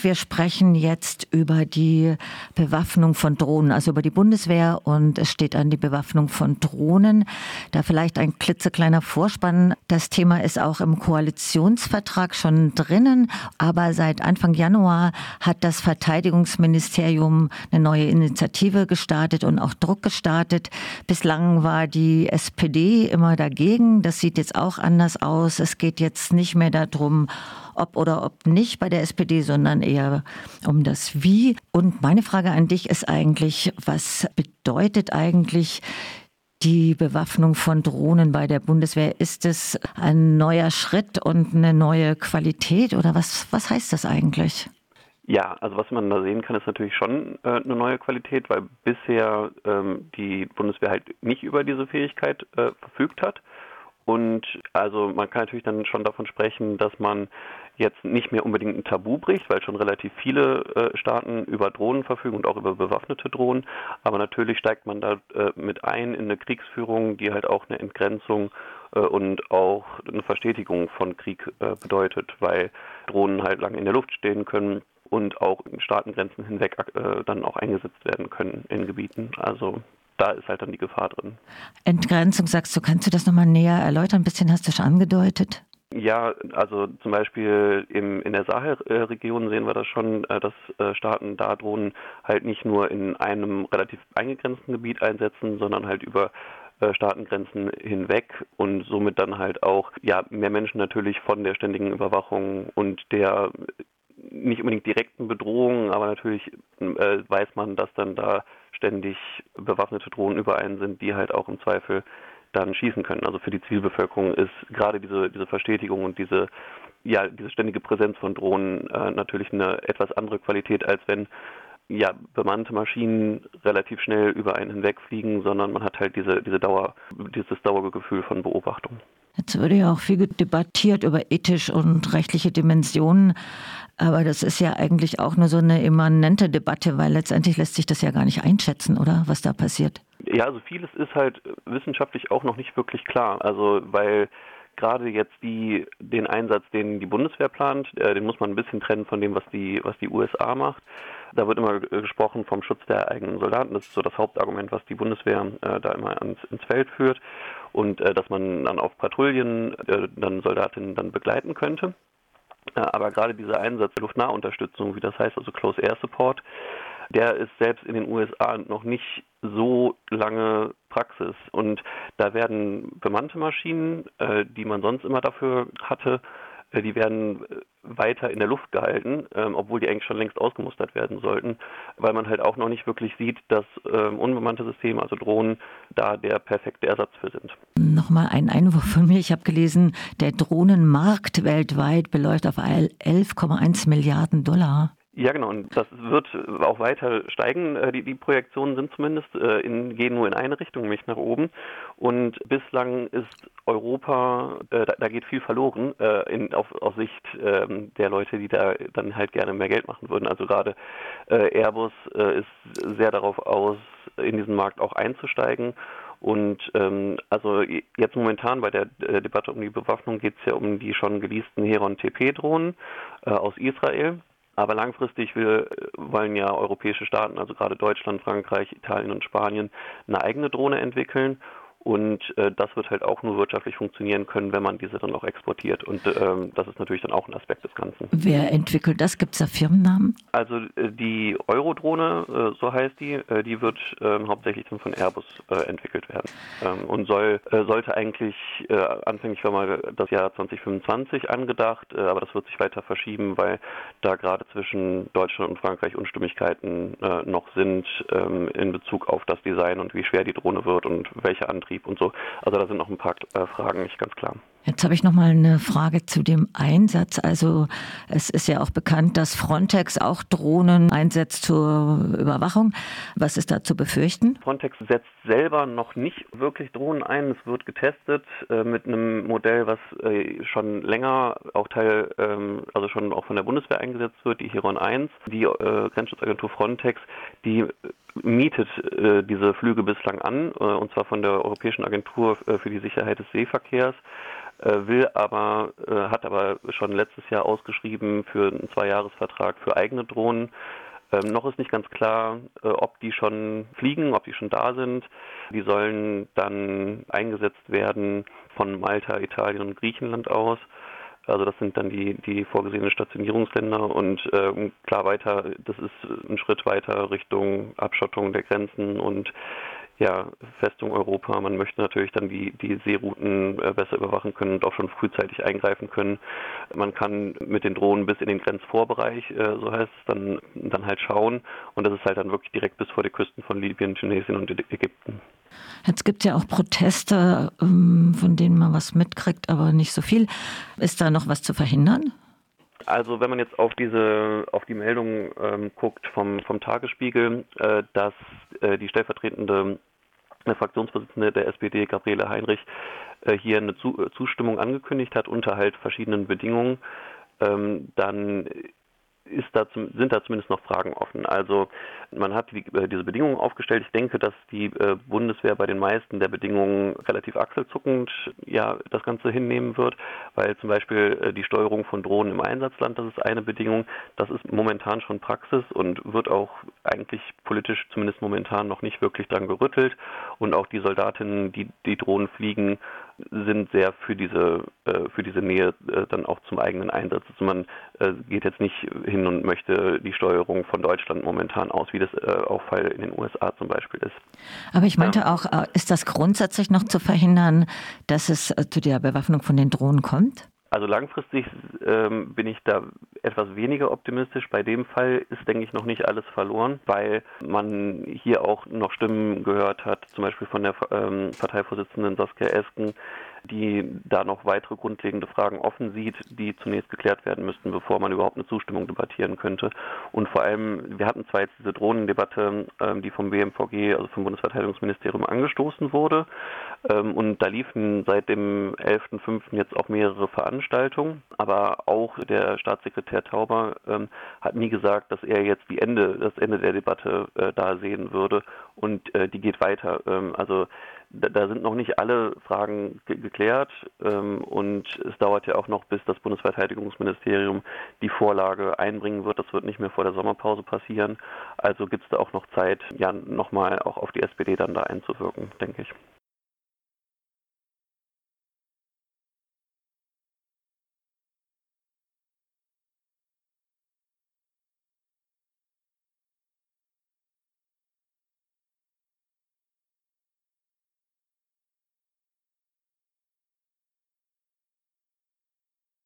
Wir sprechen jetzt über die Bewaffnung von Drohnen, also über die Bundeswehr und es steht an die Bewaffnung von Drohnen. Da vielleicht ein klitzekleiner Vorspann. Das Thema ist auch im Koalitionsvertrag schon drinnen, aber seit Anfang Januar hat das Verteidigungsministerium eine neue Initiative gestartet und auch Druck gestartet. Bislang war die SPD immer dagegen. Das sieht jetzt auch anders aus. Es geht jetzt nicht mehr darum, ob oder ob nicht bei der SPD, sondern eher um das Wie. Und meine Frage an dich ist eigentlich, was bedeutet eigentlich die Bewaffnung von Drohnen bei der Bundeswehr? Ist es ein neuer Schritt und eine neue Qualität oder was, was heißt das eigentlich? Ja, also was man da sehen kann, ist natürlich schon äh, eine neue Qualität, weil bisher ähm, die Bundeswehr halt nicht über diese Fähigkeit äh, verfügt hat. Und also man kann natürlich dann schon davon sprechen, dass man jetzt nicht mehr unbedingt ein Tabu bricht, weil schon relativ viele äh, Staaten über Drohnen verfügen und auch über bewaffnete Drohnen. Aber natürlich steigt man da äh, mit ein in eine Kriegsführung, die halt auch eine Entgrenzung äh, und auch eine Verstetigung von Krieg äh, bedeutet, weil Drohnen halt lange in der Luft stehen können und auch Staatengrenzen hinweg äh, dann auch eingesetzt werden können in Gebieten. Also da ist halt dann die Gefahr drin. Entgrenzung, sagst du, kannst du das nochmal näher erläutern? Ein bisschen hast du schon angedeutet. Ja, also zum Beispiel im, in der Sahelregion sehen wir das schon, äh, dass äh, Staaten da Drohnen halt nicht nur in einem relativ eingegrenzten Gebiet einsetzen, sondern halt über äh, Staatengrenzen hinweg und somit dann halt auch ja mehr Menschen natürlich von der ständigen Überwachung und der nicht unbedingt direkten Bedrohungen, aber natürlich äh, weiß man, dass dann da ständig bewaffnete Drohnen überall sind, die halt auch im Zweifel dann schießen können. Also für die Zielbevölkerung ist gerade diese, diese Verstetigung und diese, ja, diese ständige Präsenz von Drohnen äh, natürlich eine etwas andere Qualität, als wenn ja, bemannte Maschinen relativ schnell über einen hinwegfliegen, sondern man hat halt diese, diese Dauer, dieses Dauergefühl von Beobachtung. Jetzt würde ja auch viel debattiert über ethisch und rechtliche Dimensionen, aber das ist ja eigentlich auch nur so eine immanente Debatte, weil letztendlich lässt sich das ja gar nicht einschätzen, oder was da passiert. Ja, also vieles ist halt wissenschaftlich auch noch nicht wirklich klar. Also weil gerade jetzt die, den Einsatz, den die Bundeswehr plant, äh, den muss man ein bisschen trennen von dem, was die, was die USA macht. Da wird immer gesprochen vom Schutz der eigenen Soldaten. Das ist so das Hauptargument, was die Bundeswehr äh, da immer ans, ins Feld führt. Und äh, dass man dann auf Patrouillen äh, dann Soldatinnen dann begleiten könnte. Äh, aber gerade dieser Einsatz Luftnahunterstützung, wie das heißt, also Close Air Support, der ist selbst in den USA noch nicht so lange Praxis. Und da werden bemannte Maschinen, äh, die man sonst immer dafür hatte, äh, die werden äh, weiter in der Luft gehalten, ähm, obwohl die eigentlich schon längst ausgemustert werden sollten, weil man halt auch noch nicht wirklich sieht, dass ähm, unbemannte Systeme, also Drohnen, da der perfekte Ersatz für sind. Nochmal ein Einwurf von mir. Ich habe gelesen, der Drohnenmarkt weltweit beläuft auf 11,1 Milliarden Dollar. Ja, genau. Und das wird auch weiter steigen. Äh, die, die Projektionen sind zumindest, äh, in, gehen nur in eine Richtung, nämlich nach oben. Und bislang ist Europa, äh, da, da, geht viel verloren äh, in, auf, auf Sicht äh, der Leute, die da dann halt gerne mehr Geld machen würden. Also gerade äh, Airbus ist sehr darauf aus, in diesen Markt auch einzusteigen. Und ähm, also jetzt momentan bei der äh, Debatte um die Bewaffnung geht es ja um die schon geleasten Heron TP-Drohnen äh, aus Israel. Aber langfristig wir wollen ja europäische Staaten, also gerade Deutschland, Frankreich, Italien und Spanien, eine eigene Drohne entwickeln und äh, das wird halt auch nur wirtschaftlich funktionieren können, wenn man diese dann auch exportiert. Und ähm, das ist natürlich dann auch ein Aspekt des Ganzen. Wer entwickelt das? Gibt es da Firmennamen? Also äh, die Eurodrohne, äh, so heißt die, äh, die wird ähm, hauptsächlich dann von Airbus äh, entwickelt werden. Ähm, und soll, äh, sollte eigentlich, anfänglich war mal das Jahr 2025 angedacht, aber das wird sich weiter verschieben, weil da gerade zwischen Deutschland und Frankreich Unstimmigkeiten noch sind ähm, in Bezug auf das Design und wie schwer die Drohne wird und welche Antriebe Betrieb und so. Also da sind noch ein paar äh, Fragen nicht ganz klar. Jetzt habe ich noch mal eine Frage zu dem Einsatz. Also es ist ja auch bekannt, dass Frontex auch Drohnen einsetzt zur Überwachung. Was ist da zu befürchten? Frontex setzt selber noch nicht wirklich Drohnen ein. Es wird getestet äh, mit einem Modell, was äh, schon länger auch Teil, ähm, also schon auch von der Bundeswehr eingesetzt wird, die Heron 1. Die äh, Grenzschutzagentur Frontex, die mietet äh, diese Flüge bislang an, äh, und zwar von der Europäischen Agentur äh, für die Sicherheit des Seeverkehrs, äh, will aber, äh, hat aber schon letztes Jahr ausgeschrieben für einen Zweijahresvertrag für eigene Drohnen. Ähm, noch ist nicht ganz klar, äh, ob die schon fliegen, ob die schon da sind. Die sollen dann eingesetzt werden von Malta, Italien und Griechenland aus. Also das sind dann die, die vorgesehenen Stationierungsländer und äh, klar weiter, das ist ein Schritt weiter Richtung Abschottung der Grenzen und ja, Festung Europa. Man möchte natürlich dann die, die Seerouten äh, besser überwachen können und auch schon frühzeitig eingreifen können. Man kann mit den Drohnen bis in den Grenzvorbereich, äh, so heißt es, dann, dann halt schauen. Und das ist halt dann wirklich direkt bis vor die Küsten von Libyen, Tunesien und Ägypten. Jetzt gibt es ja auch Proteste, ähm, von denen man was mitkriegt, aber nicht so viel. Ist da noch was zu verhindern? Also wenn man jetzt auf diese auf die Meldung ähm, guckt vom vom Tagesspiegel, äh, dass äh, die stellvertretende Fraktionsvorsitzende der SPD, Gabriele Heinrich, äh, hier eine Zustimmung angekündigt hat unter halt verschiedenen Bedingungen, ähm, dann ist da sind da zumindest noch Fragen offen. Also man hat die, äh, diese Bedingungen aufgestellt. Ich denke, dass die äh, Bundeswehr bei den meisten der Bedingungen relativ achselzuckend ja das Ganze hinnehmen wird, weil zum Beispiel äh, die Steuerung von Drohnen im Einsatzland, das ist eine Bedingung. Das ist momentan schon Praxis und wird auch eigentlich politisch zumindest momentan noch nicht wirklich dran gerüttelt. Und auch die Soldatinnen, die die Drohnen fliegen, sind sehr für diese äh, für diese Nähe äh, dann auch zum eigenen Einsatz. Also man äh, geht jetzt nicht hin und möchte die Steuerung von Deutschland momentan aus, wie das auch Fall in den USA zum Beispiel ist. Aber ich meinte auch, ist das grundsätzlich noch zu verhindern, dass es zu der Bewaffnung von den Drohnen kommt? Also langfristig ähm, bin ich da etwas weniger optimistisch. Bei dem Fall ist, denke ich, noch nicht alles verloren, weil man hier auch noch Stimmen gehört hat, zum Beispiel von der ähm, Parteivorsitzenden Saskia Esken, die da noch weitere grundlegende Fragen offen sieht, die zunächst geklärt werden müssten, bevor man überhaupt eine Zustimmung debattieren könnte. Und vor allem, wir hatten zwar jetzt diese Drohnendebatte, ähm, die vom BMVG, also vom Bundesverteidigungsministerium, angestoßen wurde. Ähm, und da liefen seit dem 11.05. jetzt auch mehrere Veranstaltungen. Aber auch der Staatssekretär Tauber ähm, hat nie gesagt, dass er jetzt die Ende, das Ende der Debatte äh, da sehen würde. Und äh, die geht weiter. Ähm, also da, da, sind noch nicht alle Fragen ge geklärt ähm, und es dauert ja auch noch, bis das Bundesverteidigungsministerium die Vorlage einbringen wird. Das wird nicht mehr vor der Sommerpause passieren. Also gibt es da auch noch Zeit, ja nochmal auch auf die SPD dann da einzuwirken, denke ich.